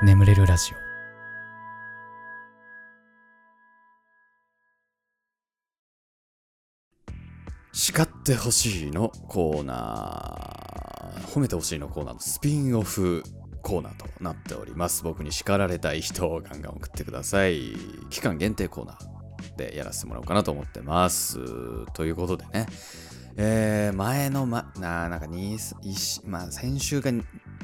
眠れるラジオ。叱ってほしいのコーナー。褒めてほしいのコーナーのスピンオフコーナーとなっております。僕に叱られたい人をガンガン送ってください。期間限定コーナーでやらせてもらおうかなと思ってます。ということでね。えー、前の、ま、ななんか2、まあ、先週か、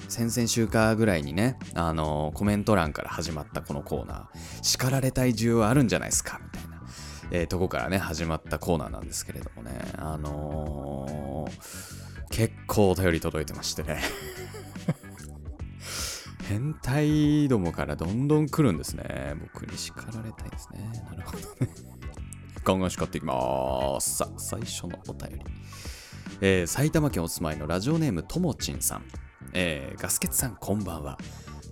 先々週かぐらいにね、あのー、コメント欄から始まったこのコーナー、叱られたい需要あるんじゃないですかみたいな、えー、とこからね、始まったコーナーなんですけれどもね、あのー、結構お便り届いてましてね。変態どもからどんどん来るんですね。僕に叱られたいですね。なるほどね。ガンガン叱っていきます。さあ、最初のお便り。えー、埼玉県お住まいのラジオネームともちんさん。えー、ガスケツさんこんばんは。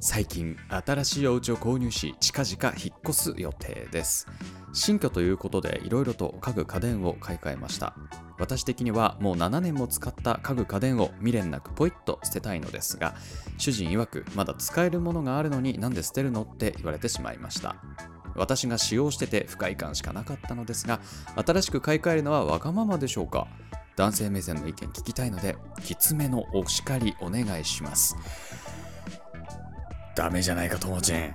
最近新しいお家を購入し近々引っ越す予定です。新居ということでいろいろと家具家電を買い替えました。私的にはもう7年も使った家具家電を未練なくポイッと捨てたいのですが主人曰くまだ使えるものがあるのになんで捨てるのって言われてしまいました。私が使用してて不快感しかなかったのですが新しく買い替えるのはわがままでしょうか？男性目線の意見聞きたいのできつめのお叱りお願いします。ダメじゃないかともちん。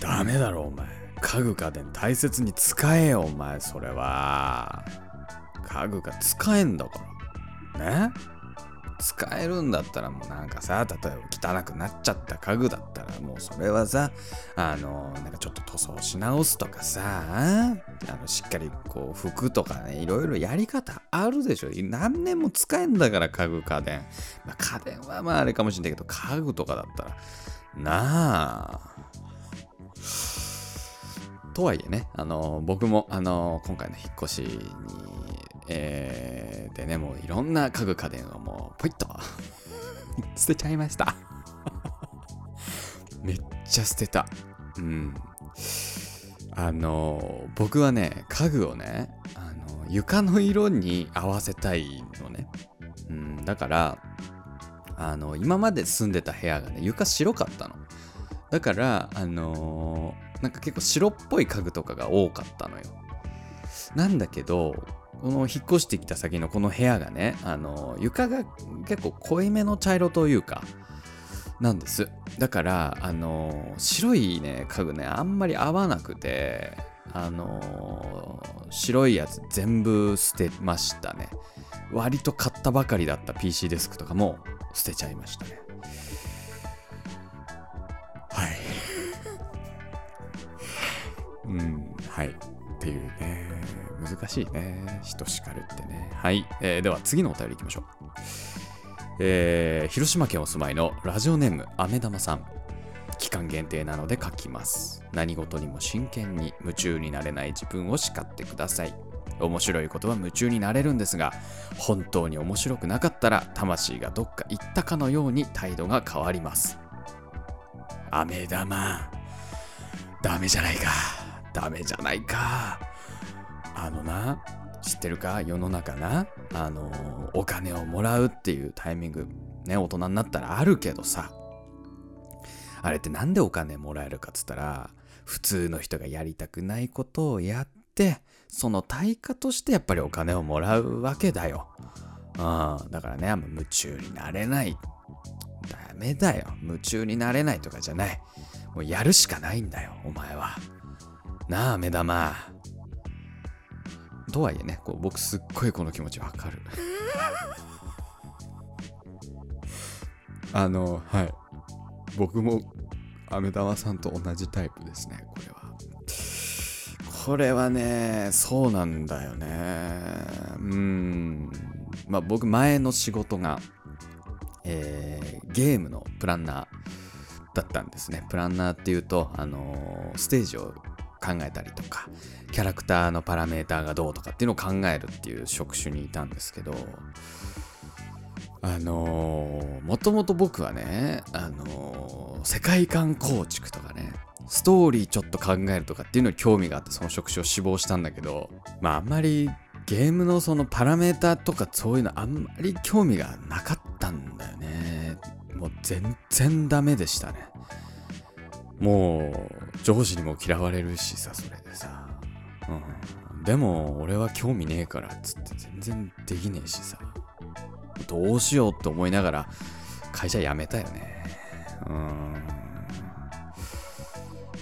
ダメだろお前。家具家電大切に使えよお前それは。家具が使えんだから。ね？使えるんだったらもうなんかさ例えば汚くなっちゃった家具だったらもうそれはさあのなんかちょっと塗装し直すとかさあのしっかりこう服とかねいろいろやり方あるでしょ。何年も使えんだから家具家電、まあ、家電はまああれかもしれないけど家具とかだったらなあ。とはいえね、あの僕も、あの今回の引っ越しにえー、でね、もういろんな家具家電をもうポイッと 捨てちゃいました めっちゃ捨てた。うん。あの僕はね、家具をね、あの床の色に合わせたいのね。うん、だから、あの今まで住んでた部屋がね、床白かったの。だから、あのー、なんか結構白っぽい家具とかが多かったのよ。なんだけど、この引っ越してきた先のこの部屋がね、あの、床が結構濃いめの茶色というか、なんです。だから、あの、白いね、家具ね、あんまり合わなくて、あの、白いやつ全部捨てましたね。割と買ったばかりだった PC デスクとかも捨てちゃいましたね。はい。うん、はい。っていうね。難しいね。人叱るってね。はい。えー、では次のお便りいきましょう。えー、広島県お住まいのラジオネーム、あめ玉さん。期間限定なので書きます。何事にも真剣に夢中になれない自分を叱ってください。面白いことは夢中になれるんですが、本当に面白くなかったら、魂がどっか行ったかのように態度が変わります。あめ玉。ダメじゃないか。ダメじゃないか。あのな、知ってるか？世の中な、あの、お金をもらうっていうタイミング、ね、大人になったらあるけどさ、あれってなんでお金もらえるかっつったら、普通の人がやりたくないことをやって、その対価としてやっぱりお金をもらうわけだよ。うん、だからねあんま、夢中になれない。ダメだよ。夢中になれないとかじゃない。もうやるしかないんだよ、お前は。なあ、目玉。とはいえね、こう僕すっごいこの気持ちわかる。あの、はい。僕も、飴玉さんと同じタイプですね、これは。これはね、そうなんだよね。うん。まあ僕、前の仕事が、えー、ゲームのプランナーだったんですね。プランナーっていうと、あのー、ステージを考えたりとか、キャラクターのパラメーターがどうとかっていうのを考えるっていう職種にいたんですけど、あのー、もともと僕はね、あのー、世界観構築とかね、ストーリーちょっと考えるとかっていうのに興味があってその職種を志望したんだけど、まああんまりゲームのそのパラメーターとかそういうのあんまり興味がなかったんだよね。もう全然ダメでしたね。もう上司にも嫌われるしさそれでさ、うん、でも俺は興味ねえからっつって全然できねえしさどうしようって思いながら会社辞めたよねうん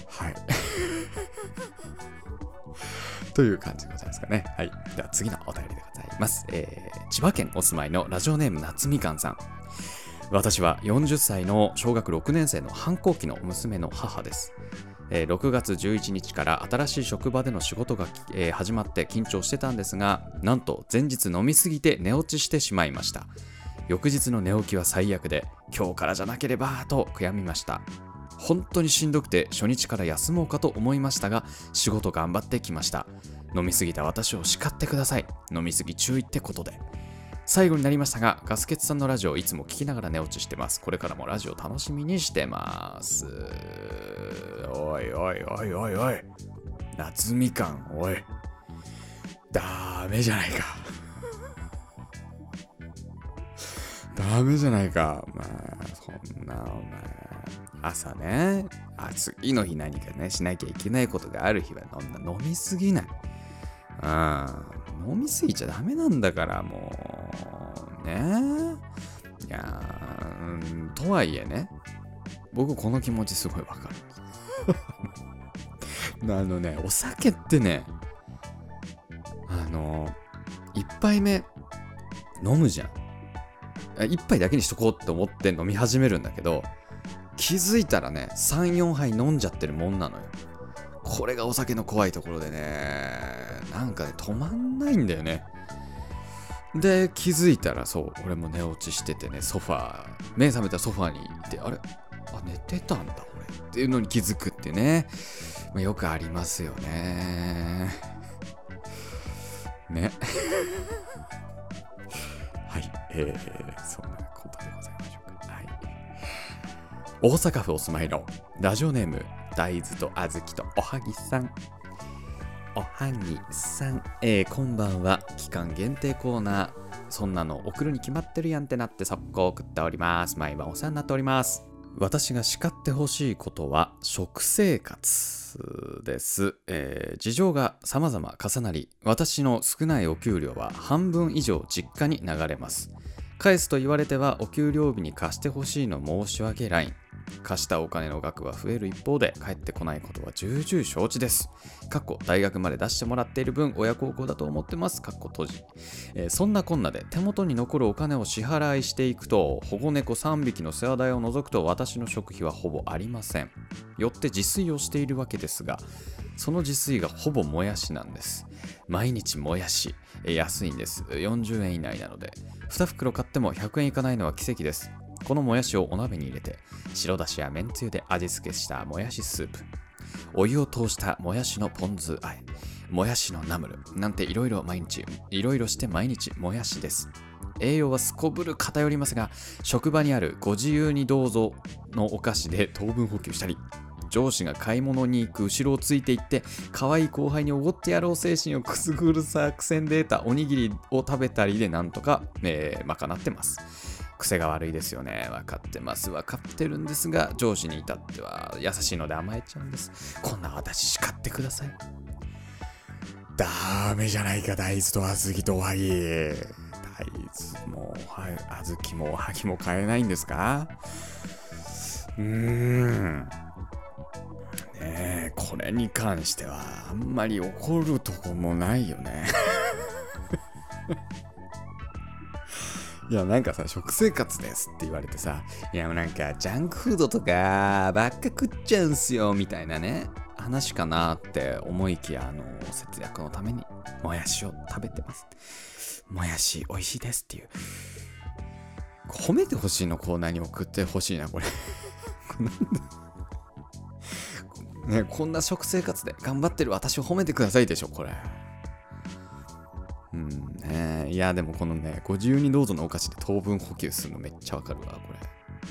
はい という感じでございますかね。はい。では次のお便りでございます。えー、千葉県お住まいのラジオネーム夏みかんさん。私は40歳の小学6年生の反抗期の娘の母です。えー、6月11日から新しい職場での仕事が、えー、始まって緊張してたんですが、なんと前日飲みすぎて寝落ちしてしまいました。翌日の寝起きは最悪で、今日からじゃなければと悔やみました。本当にしんどくて初日から休もうかと思いましたが、仕事頑張ってきました。飲みすぎた私を叱ってください。飲みすぎ注意ってことで。最後になりましたが、ガスケツさんのラジオいつも聞きながら寝落ちしてます。これからもラジオ楽しみにしてます。おいおいおいおいおい。夏みかん、おい。ダメじゃないか。ダメじゃないか。まあ、そんな、お前。朝ね、あ、次の日何かね、しなきゃいけないことがある日は飲んだ飲みすぎない。うん。飲みすぎちゃダメなんだから、もう。ねいやー、とはいえね、僕この気持ちすごいわかる。あのね、お酒ってね、あの、一杯目飲むじゃん。一杯だけにしとこうって思って飲み始めるんだけど、気づいたらね、3、4杯飲んじゃってるもんなのよ。これがお酒の怖いところでね、なんかね、止まんないんだよね。で、気づいたらそう、俺も寝落ちしててね、ソファー、目覚めたソファーにいて、あれ？あ、寝てたんだ、俺。っていうのに気づくってね、まあ、よくありますよね。ね。はい、えー、そんなことでございましょうか。はい。大阪府お住まいのラジオネーム大豆と小豆とおはぎさんおはぎさん、えー、こんばんは。期間限定コーナー。そんなの送るに決まってるやんってなって速攻送っております。毎晩お世話になっております。私が叱ってほしいことは食生活です、えー、事情が様々重なり私の少ないお給料は半分以上実家に流れます。返すと言われてはお給料日に貸してほしいの申し訳ライン貸したお金の額は増える一方で返ってこないことは重々承知です。過去大学まで出してもらっている分親孝行だと思ってます。かっこ閉じ、えー、そんなこんなで手元に残るお金を支払いしていくと保護猫3匹の世話代を除くと私の食費はほぼありません。よって自炊をしているわけですがその自炊がほぼもやしなんです。毎日もやし、安いんです。40円以内なので2袋買っても100円いかないのは奇跡です。このもやしをお鍋に入れて、白だしやめんつゆで味付けしたもやしスープ、お湯を通したもやしのポン酢あえ、もやしのナムル、なんていろいろ毎日、いろいろして毎日もやしです。栄養はすこぶる偏りますが、職場にあるご自由にどうぞのお菓子で糖分補給したり、上司が買い物に行く後ろをついていって可愛い後輩におごってやろう精神をくすぐる作戦で得たおにぎりを食べたりでなんとか、えー、賄ってます。癖が悪いですよね。分かってます。分かってるんですが、上司に至っては優しいので甘えちゃうんです。こんな私叱ってください。ダメじゃないか、大豆と小豆とおはぎ。大豆も、小豆もおはぎも買えないんですか？うーん。ねえ、これに関してはあんまり怒るとこもないよね。いや、なんかさ、食生活ですって言われてさ、いや、なんか、ジャンクフードとかばっか食っちゃうんすよ、みたいなね、話かなって思いきや、あの、節約のために、もやしを食べてます。もやし、美味しいですっていう。褒めてほしいのコーナーに送ってほしいな、これ。ね、こんな食生活で頑張ってる私を褒めてくださいでしょ、これ。うんね、いや、でもこのね、ご自由にどうぞのお菓子で糖分補給するのめっちゃわかるわ、これ。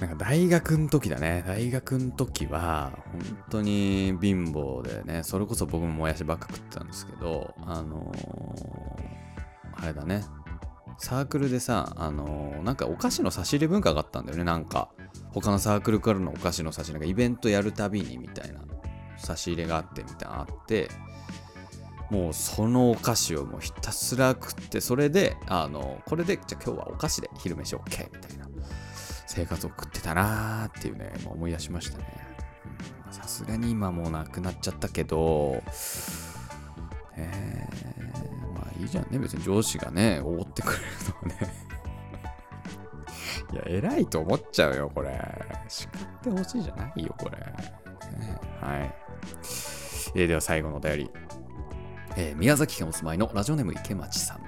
なんか大学の時だね。大学の時は、本当に貧乏でね、それこそ僕ももやしばっか食ってたんですけど、あのー、あれだね。サークルでさ、あのーなんかお菓子の差し入れ文化があったんだよね、なんか。他のサークルからのお菓子の差し入れがイベントやるたびにみたいな差し入れがあってみたいなあって、もうそのお菓子をもうひたすら食って、それで、あのこれで、じゃあ今日はお菓子で昼飯 OK みたいな生活を送ってたなーっていうね、もう思い出しましたね。さすがに今もうなくなっちゃったけど、えー、まあいいじゃんね。別に上司がね、おごってくれるのはね。いや、偉いと思っちゃうよ、これ。叱ってほしいじゃないよ、これ。ねはい。えーでは最後のお便り。えー宮崎県お住まいのラジオネーム池町さん。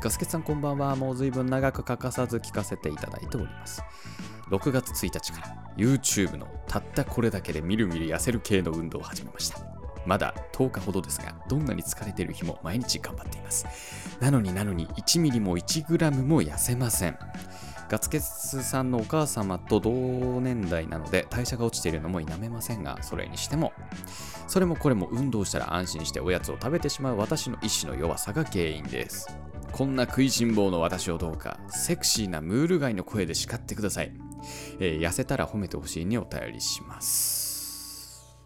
ガスケツさんこんばんは。もう随分長く欠かさず聞かせていただいております。6月1日から YouTube のたったこれだけでみるみる痩せる系の運動を始めました。まだ10日ほどですが、どんなに疲れている日も毎日頑張っています。なのになのに1ミリも1グラムも痩せません。ガツケツさんのお母様と同年代なので代謝が落ちているのも否めませんが、それにしても、それもこれも運動したら安心しておやつを食べてしまう私の意志の弱さが原因です。こんな食いしん坊の私をどうか、セクシーなムール貝の声で叱ってください。えー痩せたら褒めてほしいにお便りします。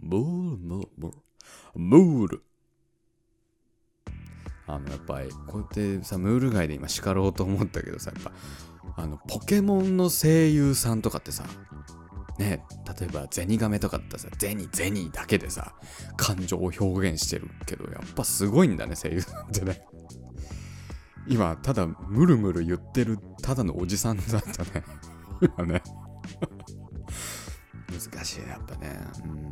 ムール、ムール、ムール。あの、やっぱり、こうやってさ、ムール貝で今叱ろうと思ったけどさ、やっぱ、あの、ポケモンの声優さんとかってさ、ね、例えばゼニガメとかったらさ、ゼニゼニだけでさ、感情を表現してるけど、やっぱすごいんだね、声優さんってね。今、ただ、ムルムル言ってる、ただのおじさんだったね。今ね。難しい、やっぱね。うん。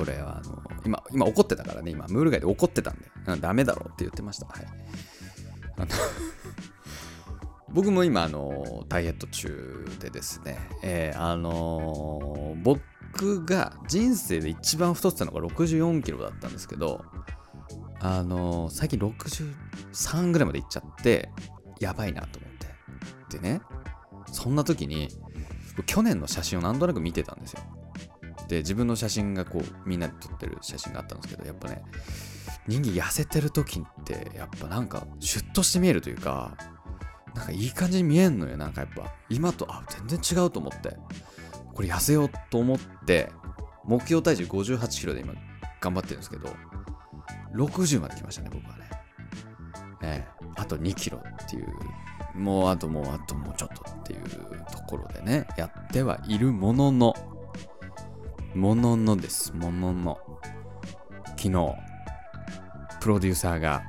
これは、あの、今、今怒ってたからね、今、ムール貝で怒ってたんで、うんダメだろうって言ってました。はい。あの 僕も今、あの、ダイエット中でですね、えーあのー僕が人生で一番太ってたのが64キロだったんですけど、あのー最近63ぐらいまでいっちゃって、やばいなと思って。でね、そんな時に、去年の写真をなんとなく見てたんですよ。で、自分の写真がこう、みんなで撮ってる写真があったんですけど、やっぱね、人間痩せてる時って、やっぱなんか、シュッとして見えるというか、なんかいい感じに見えんのよ、なんかやっぱ。今と、あ、全然違うと思って。これ痩せようと思って、目標体重58キロで今、頑張ってるんですけど、60まで来ましたね、僕はね。ええあと2キロっていう、もうあともうあともうちょっとっていうところでね、やってはいるものの、もののです、ものの、昨日、プロデューサーが、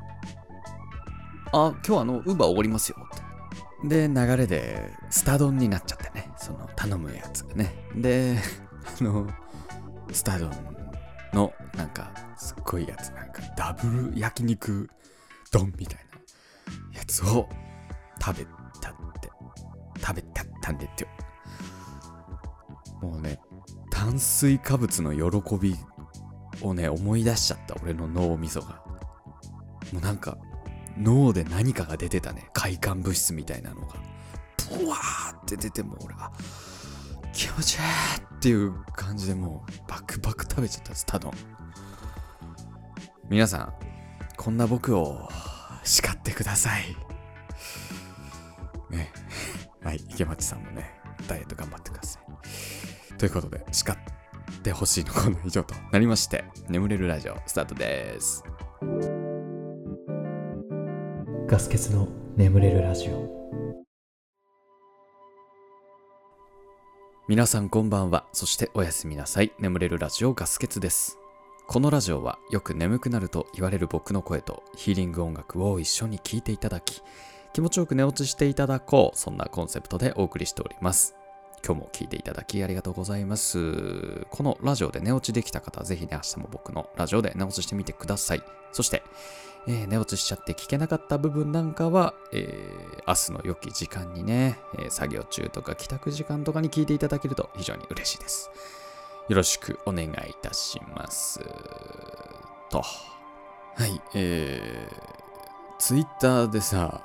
あ、今日あの、ウーバーおごりますよって。で、流れで、スタ丼になっちゃってね、その、頼むやつがね。で、あの、スタ丼の、なんか、すっごいやつ、なんか、ダブル焼肉丼みたいなやつを食べたって、食べたったんでってよ。もうね、炭水化物の喜びをね、思い出しちゃった、俺の脳みそが。もうなんか、脳で何かが出てたね。快感物質みたいなのが。ブワーって出てもう俺は、気持ちいいっていう感じでもう、バクバク食べちゃったスタ丼。皆さん、こんな僕を叱ってください。ね。はい、池町さんもね、ダイエット頑張ってください。ということで、叱ってほしいのコーナー以上となりまして、眠れるラジオスタートです。ガス欠の眠れるラジオ皆さんこんばんは。そしておやすみなさい。眠れるラジオガスケツです。このラジオはよく眠くなると言われる僕の声とヒーリング音楽を一緒に聴いていただき、気持ちよく寝落ちしていただこう。そんなコンセプトでお送りしております。今日も聞いていただきありがとうございます。このラジオで寝落ちできた方はぜひね、明日も僕のラジオで寝落ちしてみてください。そして、えー寝落ちしちゃって聞けなかった部分なんかは、えー明日の良き時間にね、えー作業中とか帰宅時間とかに聞いていただけると非常に嬉しいです。よろしくお願いいたします。と。はい、えー、ツイッターでさ、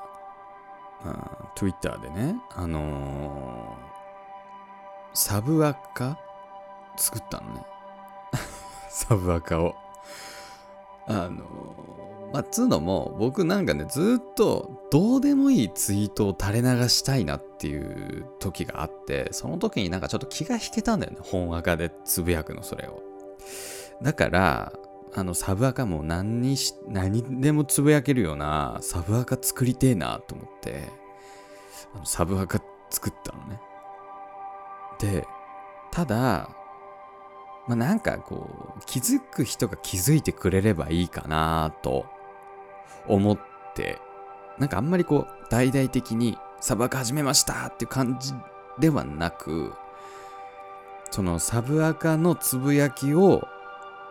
あツイッターでね、あのーサブアカ作ったのね。サブアカを。あのまあ、つうのも、僕なんかね、ずっとどうでもいいツイートを垂れ流したいなっていう時があって、その時になんかちょっと気が引けたんだよね。本赤でつぶやくの、それを。だから、あの、サブアカも何にし、何でもつぶやけるようなサブアカ作りてえなと思って、あのサブアカ作ったのね。で、ただ、まあ、なんかこう、気づく人が気づいてくれればいいかなと思って、なんかあんまりこう、大々的にサブアカ始めましたっていう感じではなく、そのサブアカのつぶやきを、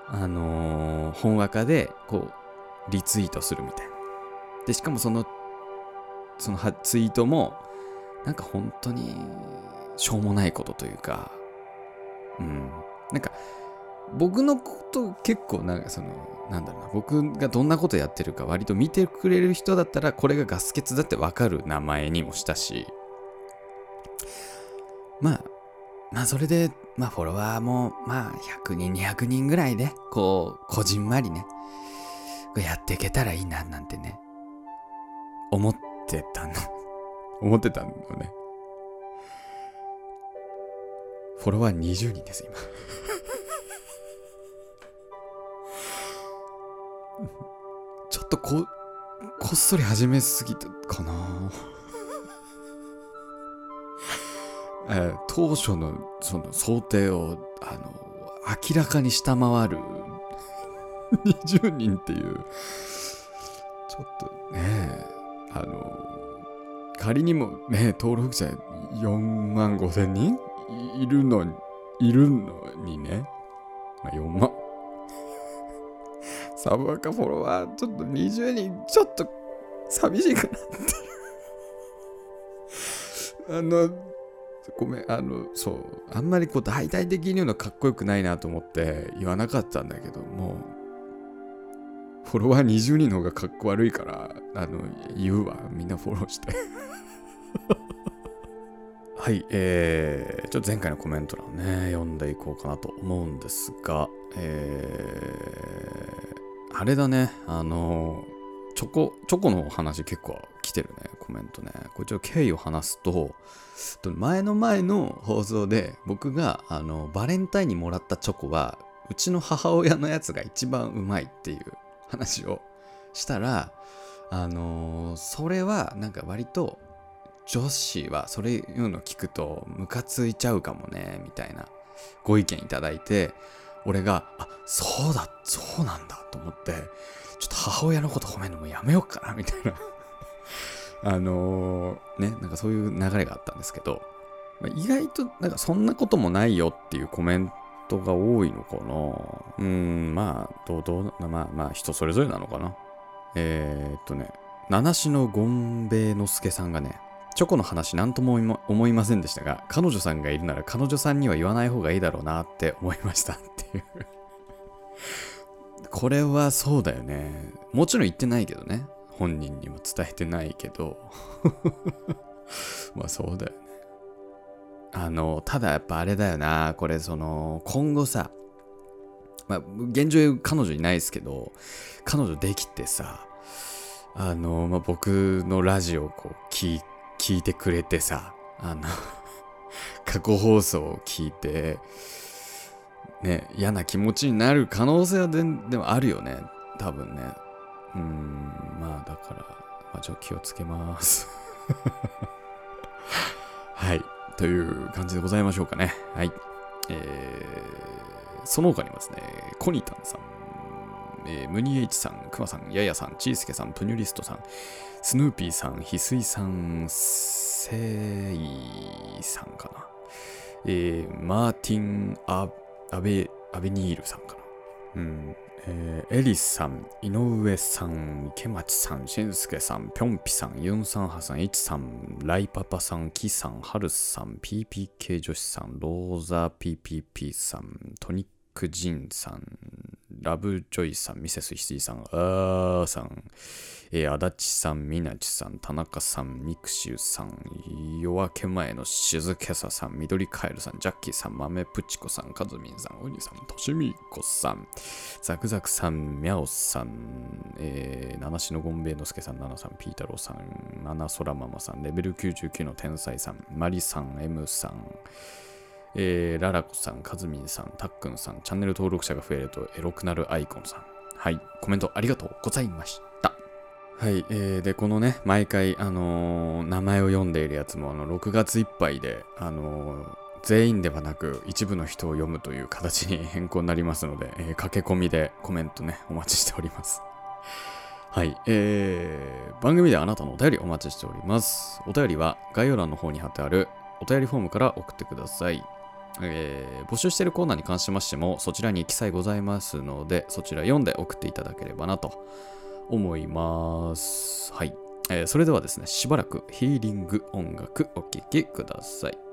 あのー本アカでこう、リツイートするみたいな。で、しかもその、そのツイートも、なんか本当に、しょうもないことというか、うん。なんか、僕のこと結構なんかその、なんだろうな、僕がどんなことやってるか割と見てくれる人だったら、これがガス欠だってわかる名前にもしたし、まあ、まあそれで、まあフォロワーも、まあ100人、200人ぐらいで、こう、こじんまりね、やっていけたらいいな、なんてね、思ってたの。思ってたのね。フォロワー20人です、今。ちょっとこ、こっそり始めすぎたかな。えー当初のその想定をあの明らかに下回る 20人っていうちょっとねあの仮にもね登録者4万5千人いるのにいるのにね、まあ、4万 サブアカフォロワーちょっと20人ちょっと寂しいかなってあのごめん、あの、そう、あんまりこう大々的に言うのかっこよくないなと思って言わなかったんだけども、フォロワー20人の方がかっこ悪いから、あの、言うわ。みんなフォローして。はい、えー、ちょっと前回のコメント欄ね、読んでいこうかなと思うんですが、えー、あれだね、あの、チョコ、チョコの話結構来てるね、コメントね。これちょっと経緯を話すと、前の前の放送で僕があのバレンタインにもらったチョコはうちの母親のやつが一番うまいっていう話をしたらあのそれはなんか割と女子はそれいうの聞くとムカついちゃうかもねみたいなご意見いただいて俺があそうだそうなんだと思ってちょっと母親のこと褒めるのもやめようかなみたいな あのーね、なんかそういう流れがあったんですけど、まあ意外となんかそんなこともないよっていうコメントが多いのかな。うーん、まあ、どう、どう、まあまあ人それぞれなのかな。えー、っとね、七種のゴンベイの助さんがね、チョコの話なんとも思いませんでしたが、彼女さんがいるなら彼女さんには言わない方がいいだろうなって思いましたっていう。これはそうだよね。もちろん言ってないけどね。本人にも伝えてないけど。まあそうだよね。あの、ただやっぱあれだよな。これその、今後さ、まあ現状彼女いないですけど、彼女できてさ、あの、まあ僕のラジオをこう聞いて聞いてくれてさ、あの、過去放送を聞いて、ね、嫌な気持ちになる可能性はででもあるよね。多分ね。うん、まあだから、まあ、ちょっと気をつけます。はい。という感じでございましょうかね。はい。えー、その他にもですね、コニタンさん、えー、ムニエイチさん、クマさん、ヤヤさん、チースケさん、プニュリストさん、スヌーピーさん、ヒスイさん、セイさんかな。えー、マーティン・アアベアベニールさんかな。うん。えーエリスさん、井上さん、池町さん、しんすけさん、ぴょんぴさん、ユンさんはさん、いちさん、ライパパさん、キさん、はるさん、PPK 女子さん、ローザ PPP さん、トニックジンさん、ラブジョイさん、ミセス羊さん、あーさん、えー、足立さん、みなちさん、田中さん、ミクシューさん、夜明け前の静けささん、緑カエルさん、ジャッキーさん、豆プチコさん、カズミンさん、おにさん、としみこさん、ザクザクさん、ミャオさん、えー、七種のゴンベイのすけさん、ナナさん、ピータローさん、ナナソラママさん、レベル99の天才さん、マリさん、エムさん、えー、ララコさん、カズミンさん、タックンさん、チャンネル登録者が増えるとエロくなるアイコンさん。はい、コメントありがとうございました。はい、えー、で、このね、毎回、あのー名前を読んでいるやつも、あの、6月いっぱいで、あのー全員ではなく一部の人を読むという形に変更になりますので、えー駆け込みでコメントね、お待ちしております。はい、えー、番組であなたのお便りお待ちしております。お便りは概要欄の方に貼ってあるお便りフォームから送ってください。えー募集しているコーナーに関しましてもそちらに記載ございますのでそちら読んで送っていただければなと思います。はい。えーそれではですね、しばらくヒーリング音楽お聴きください。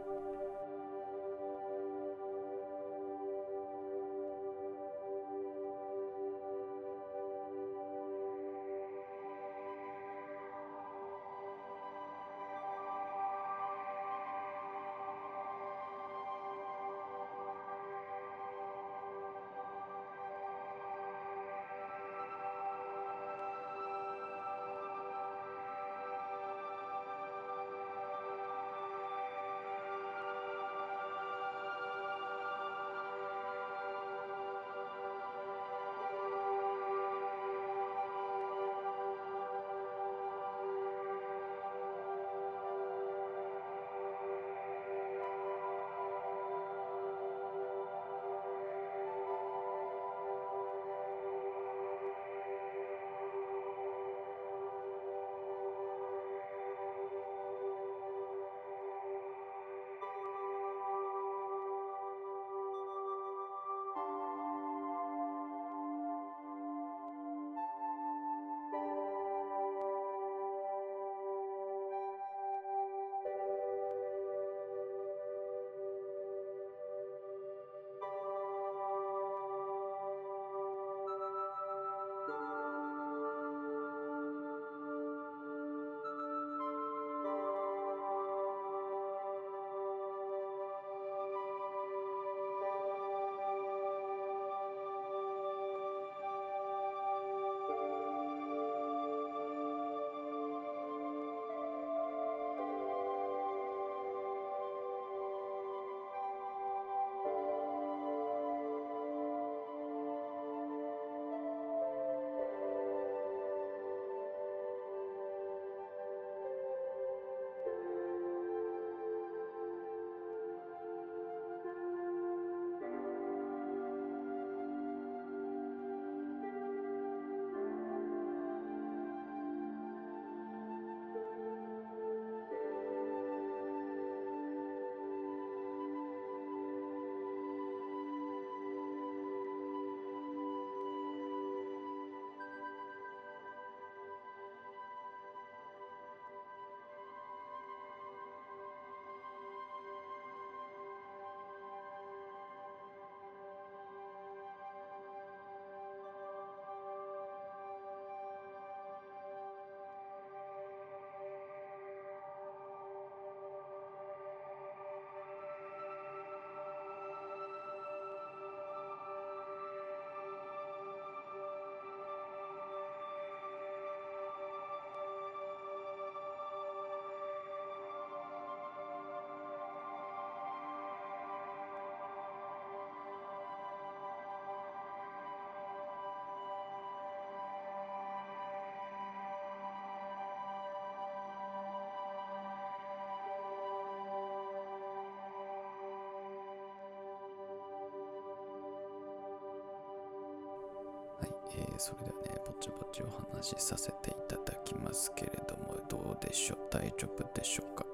はい、えーそれではね、ぼちぼちお話しさせていただきますけれども、どうでしょう？大丈夫でしょうか？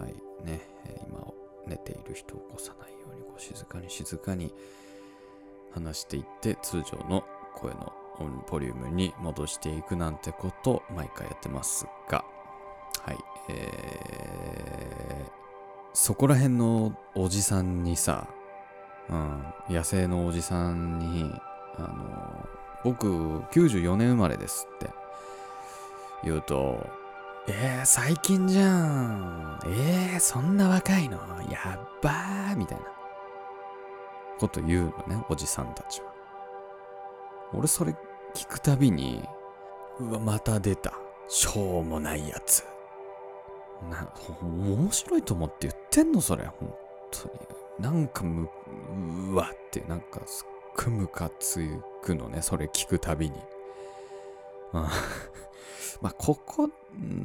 はい、ね、えー今寝ている人を起こさないように、こう静かに静かに話していって、通常の声のボリュームに戻していくなんてことを毎回やってますが、はい、えー、そこら辺のおじさんにさ、うん、野生のおじさんに、あの僕94年生まれですって。言うとえー、最近じゃん。えー、そんな若いの？やっばー。みたいな。こと言うのねおじさんたちは。俺それ聞くたびにうわまた出た。しょうもないやつ。な面白いと思って言ってんのそれ本当に。なんかむうわってなんかすっごいムカつくのねそれ聞くたびに。まあここ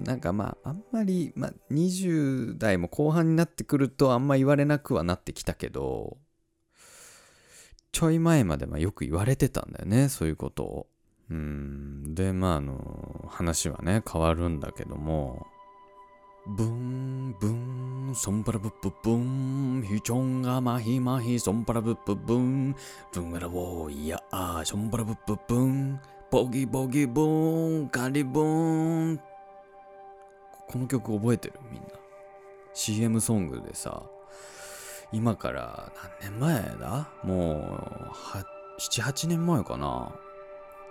なんかまああんまり、まあ、20代も後半になってくるとあんま言われなくはなってきたけどちょい前までまよく言われてたんだよねそういうことを。うん。でまああの話はね変わるんだけども。ブンブンソンパラブップブンヒチョンがマヒマヒソンパラブップブンブンガラボーイヤーソンパラブップブンボギボギボーンカリボーンこの曲覚えてるみんな CM ソングでさ今から何年前だもう78年前かな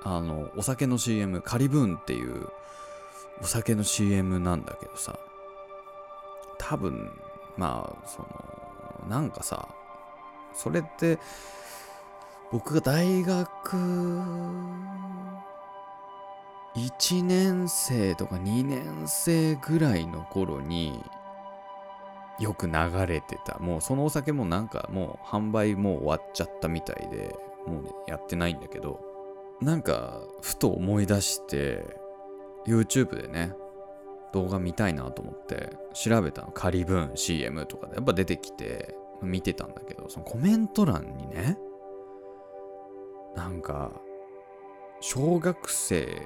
あのお酒の CM カリブーンっていうお酒の CM なんだけどさ多分まあそのなんかさそれって僕が大学1年生とか2年生ぐらいの頃によく流れてた。もうそのお酒もなんかもう販売もう終わっちゃったみたいでもう、ね、やってないんだけどなんかふと思い出して YouTube でね動画見たいなと思って調べたの。カリブーン CM とかで。やっぱ出てきて見てたんだけどそのコメント欄にねなんか小学生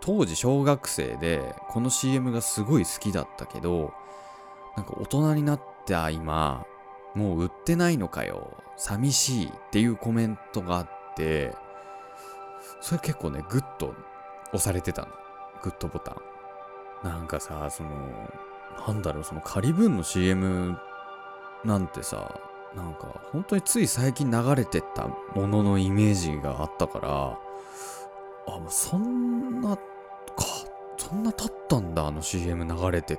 当時小学生でこの CM がすごい好きだったけどなんか大人になった今もう売ってないのかよ寂しいっていうコメントがあってそれ結構ねグッと押されてたの。グッドボタン。なんかさそのなんだろうそのカリブンの CM なんてさなんか本当につい最近流れてったもののイメージがあったからあもうそんなかそんな経ったんだあの CM 流れてっ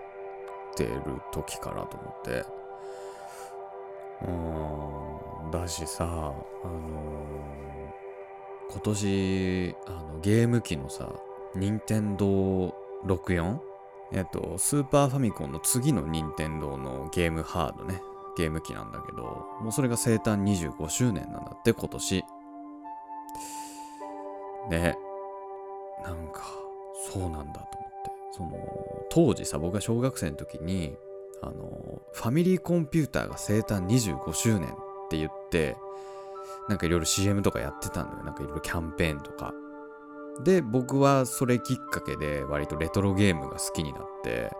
てる時からと思って。うんだしさあのー、今年あのゲーム機のさ任天堂64えっと、スーパーファミコンの次の任天堂のゲームハードね、ゲーム機なんだけど、もうそれが生誕25周年なんだって、今年。ね、なんか、そうなんだと思って。その、当時さ、僕が小学生の時に、あの、ファミリーコンピューターが生誕25周年って言って、なんかいろいろ CM とかやってたんだよ。なんかいろいろキャンペーンとか。で、僕はそれきっかけで割とレトロゲームが好きになって、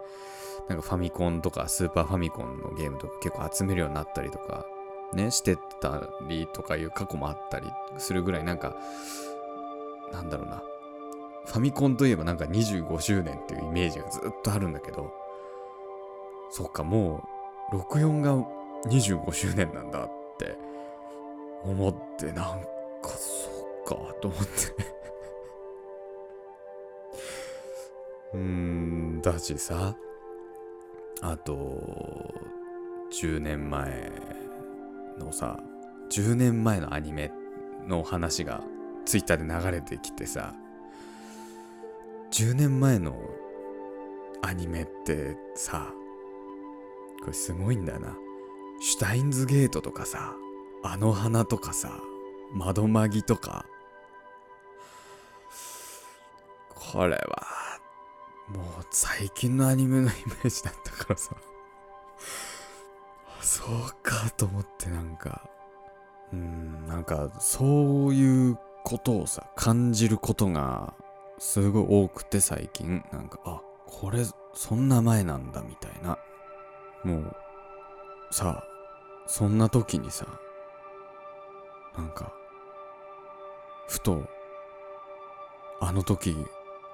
なんかファミコンとかスーパーファミコンのゲームとか結構集めるようになったりとか、ね、してたりとかいう過去もあったりするぐらいなんか、なんだろうな。ファミコンといえばなんか25周年っていうイメージがずっとあるんだけど、そっか、もう64が25周年なんだって思って、なんかそっかと思ってうん、だしさ、あと、10年前のさ、10年前のアニメの話がツイッターで流れてきてさ、10年前のアニメってさ、これすごいんだよな。シュタインズゲートとかさ、あの花とかさ、窓マギとか、これはもう最近のアニメのイメージだったからさ。そうかと思ってなんかうんなんかそういうことをさ感じることがすごい多くて最近。なんかあこれそんな前なんだみたいな。もうさそんな時にさなんかふとあの時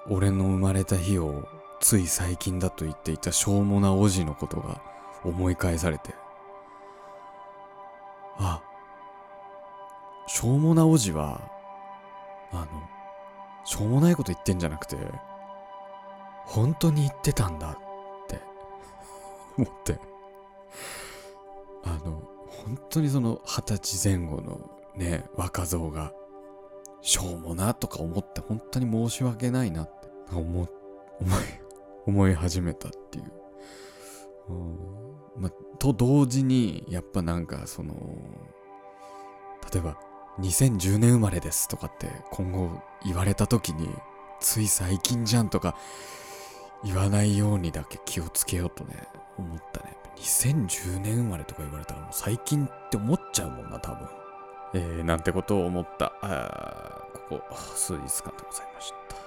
俺の生まれた日をつい最近だと言っていたしょうもなおじのことが思い返されて。あしょうもなおじはあのしょうもないこと言ってんじゃなくて本当に言ってたんだって 思って。あの本当にその二十歳前後のね若造がしょうもなとか思って本当に申し訳ないなっ思思い思い始めたっていう、うん。ま、と同時にやっぱなんかその例えば2010年生まれですとかって今後言われた時につい最近じゃんとか言わないようにだけ気をつけようとね思ったね。2010年生まれとか言われたらもう最近って思っちゃうもんな多分。えー、なんてことを思った。あここ数日間でございました。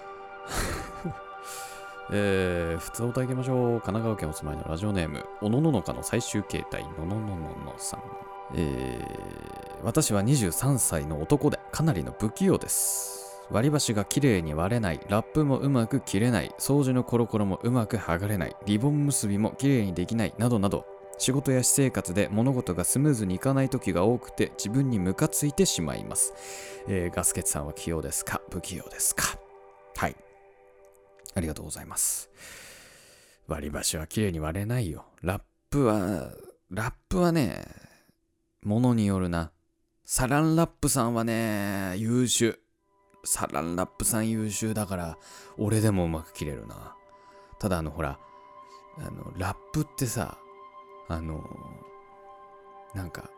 えー、普通お歌いきましょう。神奈川県お住まいのラジオネーム、おのののかの最終形態、のののののさん。えー、私は23歳の男でかなりの不器用です。割り箸がきれいに割れない、ラップもうまく切れない、掃除のコロコロもうまく剥がれない、リボン結びもきれいにできない、などなど、仕事や私生活で物事がスムーズにいかない時が多くて自分にムカついてしまいます。えーガスケツさんは器用ですか？不器用ですか？はい。ありがとうございます。割り箸はきれいに割れないよ。ラップは、ラップはね、ものによるな。サランラップさんはね、優秀。サランラップさん優秀だから、俺でもうまく切れるな。ただあの、ほら、あの、ラップってさ、あの、なんか、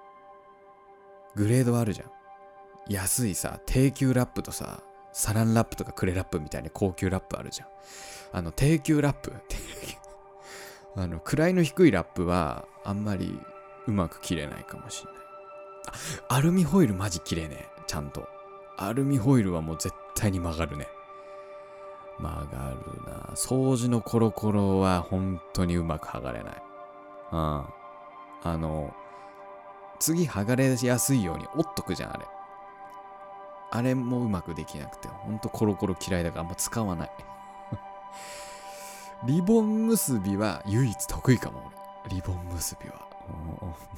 グレードあるじゃん。安いさ、低級ラップとさ、サランラップとかクレラップみたいな高級ラップあるじゃん。あの、低級ラップ。あの、位の低いラップは、あんまりうまく切れないかもしれない。あ、アルミホイルマジ切れねえ。ちゃんと。アルミホイルはもう絶対に曲がるね。曲がるな。掃除のコロコロは本当にうまく剥がれない。うん。あの、次剥がれやすいように折っとくじゃん、あれ。あれもうまくできなくて、ほんとコロコロ嫌いだからあんま使わない。リボン結びは唯一得意かも、俺。リボン結びは。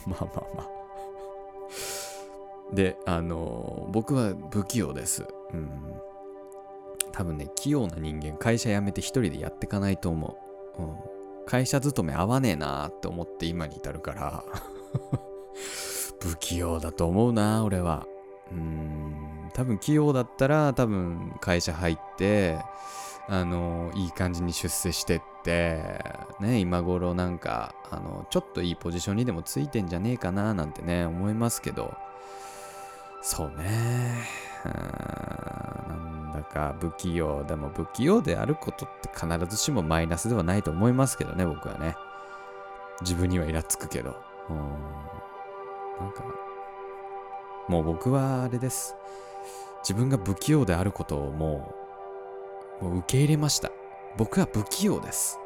うんまあまあまあ。で、あの僕は不器用です。うん。多分ね、器用な人間、会社辞めて一人でやってかないと思う。うん。会社勤め合わねえなーって思って今に至るから。不器用だと思うな、俺は。うん、多分器用だったら、多分会社入って、あの、いい感じに出世してって、ね、今頃なんか、あの、ちょっといいポジションにでもついてんじゃねえかな、なんてね、思いますけど、そうね、うん。なんだか不器用、でも不器用であることって必ずしもマイナスではないと思いますけどね、僕はね。自分にはイラつくけど。うん。なんか、もう僕はあれです。自分が不器用であることをもう、もう受け入れました。僕は不器用です。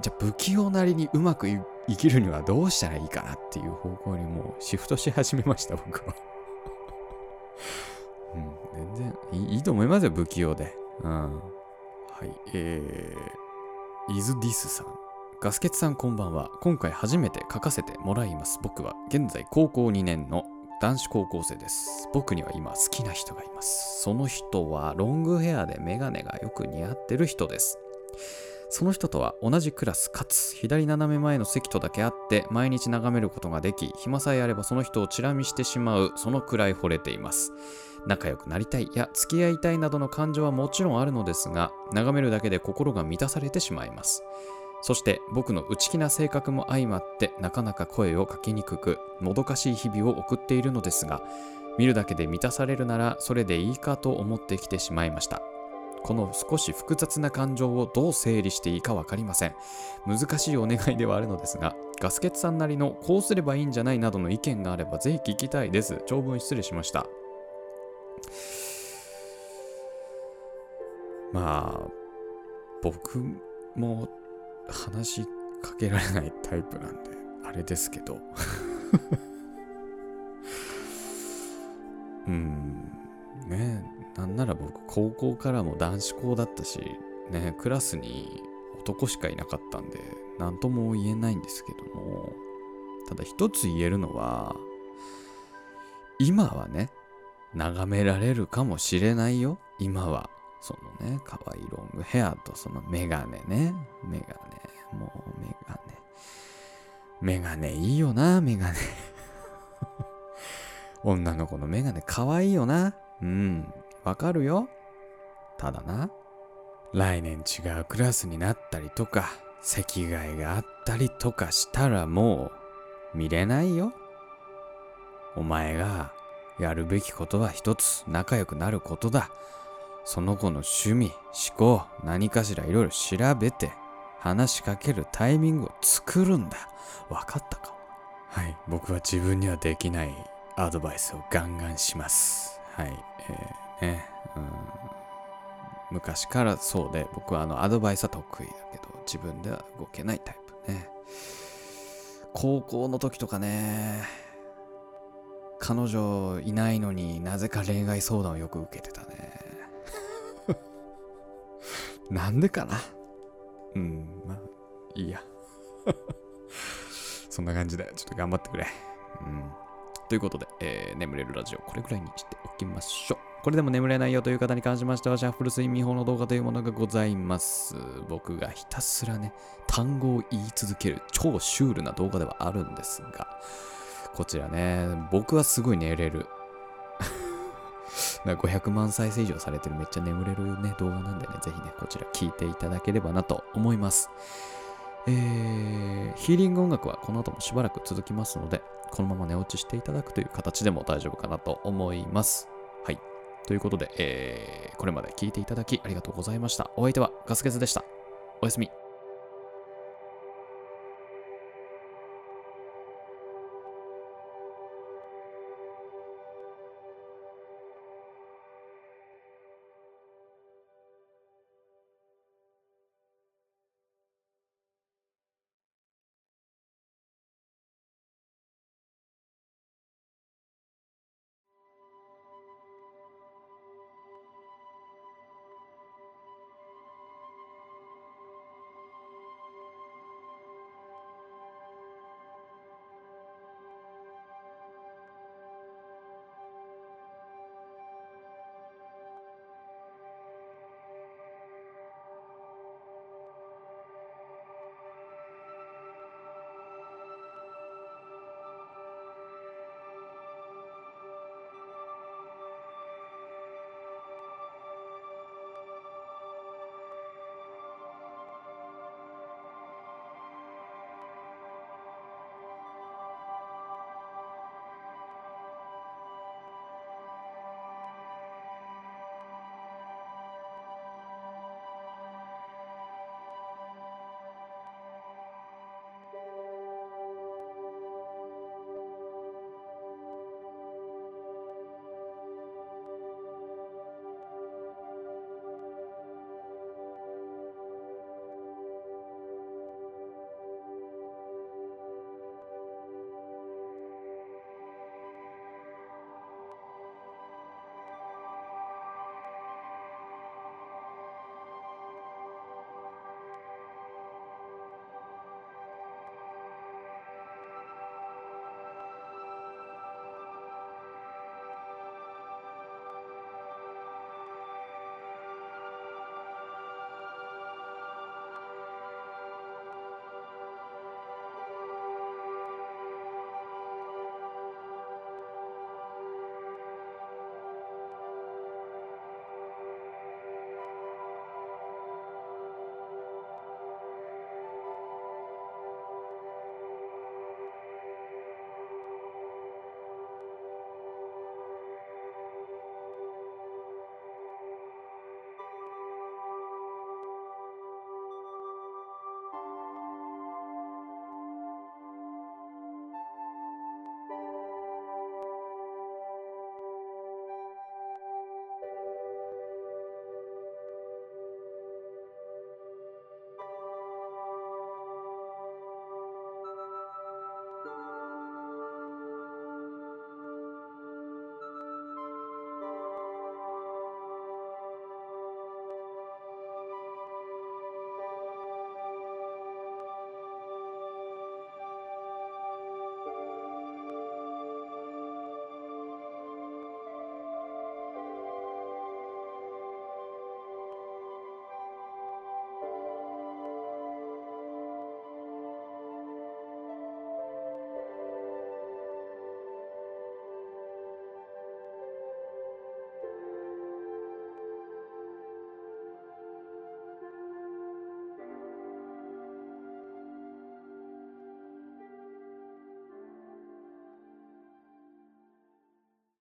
じゃあ不器用なりにうまく生きるにはどうしたらいいかなっていう方向にもうシフトし始めました、僕は。うん、全然いいいいと思いますよ、不器用で。うん。はい、えー、イズディスさん。ガスケツさんこんばんは。今回初めて書かせてもらいます。僕は現在高校2年の男子高校生です。僕には今好きな人がいます。その人はロングヘアでメガネがよく似合ってる人です。その人とは同じクラスかつ左斜め前の席とだけあって毎日眺めることができ暇さえあればその人をチラ見してしまうそのくらい惚れています仲良くなりたいや付き合いたいなどの感情はもちろんあるのですが眺めるだけで心が満たされてしまいますそして僕の内気な性格も相まってなかなか声をかけにくくもどかしい日々を送っているのですが見るだけで満たされるならそれでいいかと思ってきてしまいました。この少し複雑な感情をどう整理していいか分かりません。難しいお願いではあるのですがガスケツさんなりのこうすればいいんじゃないなどの意見があればぜひ聞きたいです。長文失礼しました。まあ僕も話しかけられないタイプなんであれですけど うんねなんなら僕高校からも男子校だったしねクラスに男しかいなかったんで何とも言えないんですけどもただ一つ言えるのは今はね眺められるかもしれないよ。今は。そのね、可愛いロングヘアとそのメガネね。メガネ。もうメガネ。メガネいいよな、メガネ。女の子のメガネ可愛いよな。うん。わかるよ。ただな。来年違うクラスになったりとか、席替えがあったりとかしたらもう見れないよ。お前がやるべきことは一つ仲良くなることだ。その子の趣味、思考、何かしらいろいろ調べて話しかけるタイミングを作るんだ。わかったか？はい。僕は自分にはできないアドバイスをガンガンします。はい。えー、ね。うん昔からそうで、僕はあのアドバイスは得意だけど、自分では動けないタイプね。高校の時とかね、彼女いないのになぜか恋愛相談をよく受けてたね。なんでかな？うん、まあ、いいや。そんな感じで、ちょっと頑張ってくれ。うん。ということで、えー眠れるラジオ、これぐらいにしておきましょう。これでも眠れないよという方に関しましては、シャッフル睡眠法の動画というものがございます。僕がひたすらね、単語を言い続ける超シュールな動画ではあるんですが、こちらね、僕はすごい寝れる。な500万再生以上されてるめっちゃ眠れるね動画なんでね、ぜひね、こちら聞いていただければなと思います。えー、ヒーリング音楽はこの後もしばらく続きますので、このまま寝落ちしていただくという形でも大丈夫かなと思います。はい。ということで、えー、これまで聞いていただきありがとうございました。お相手はガスケツでした。おやすみ。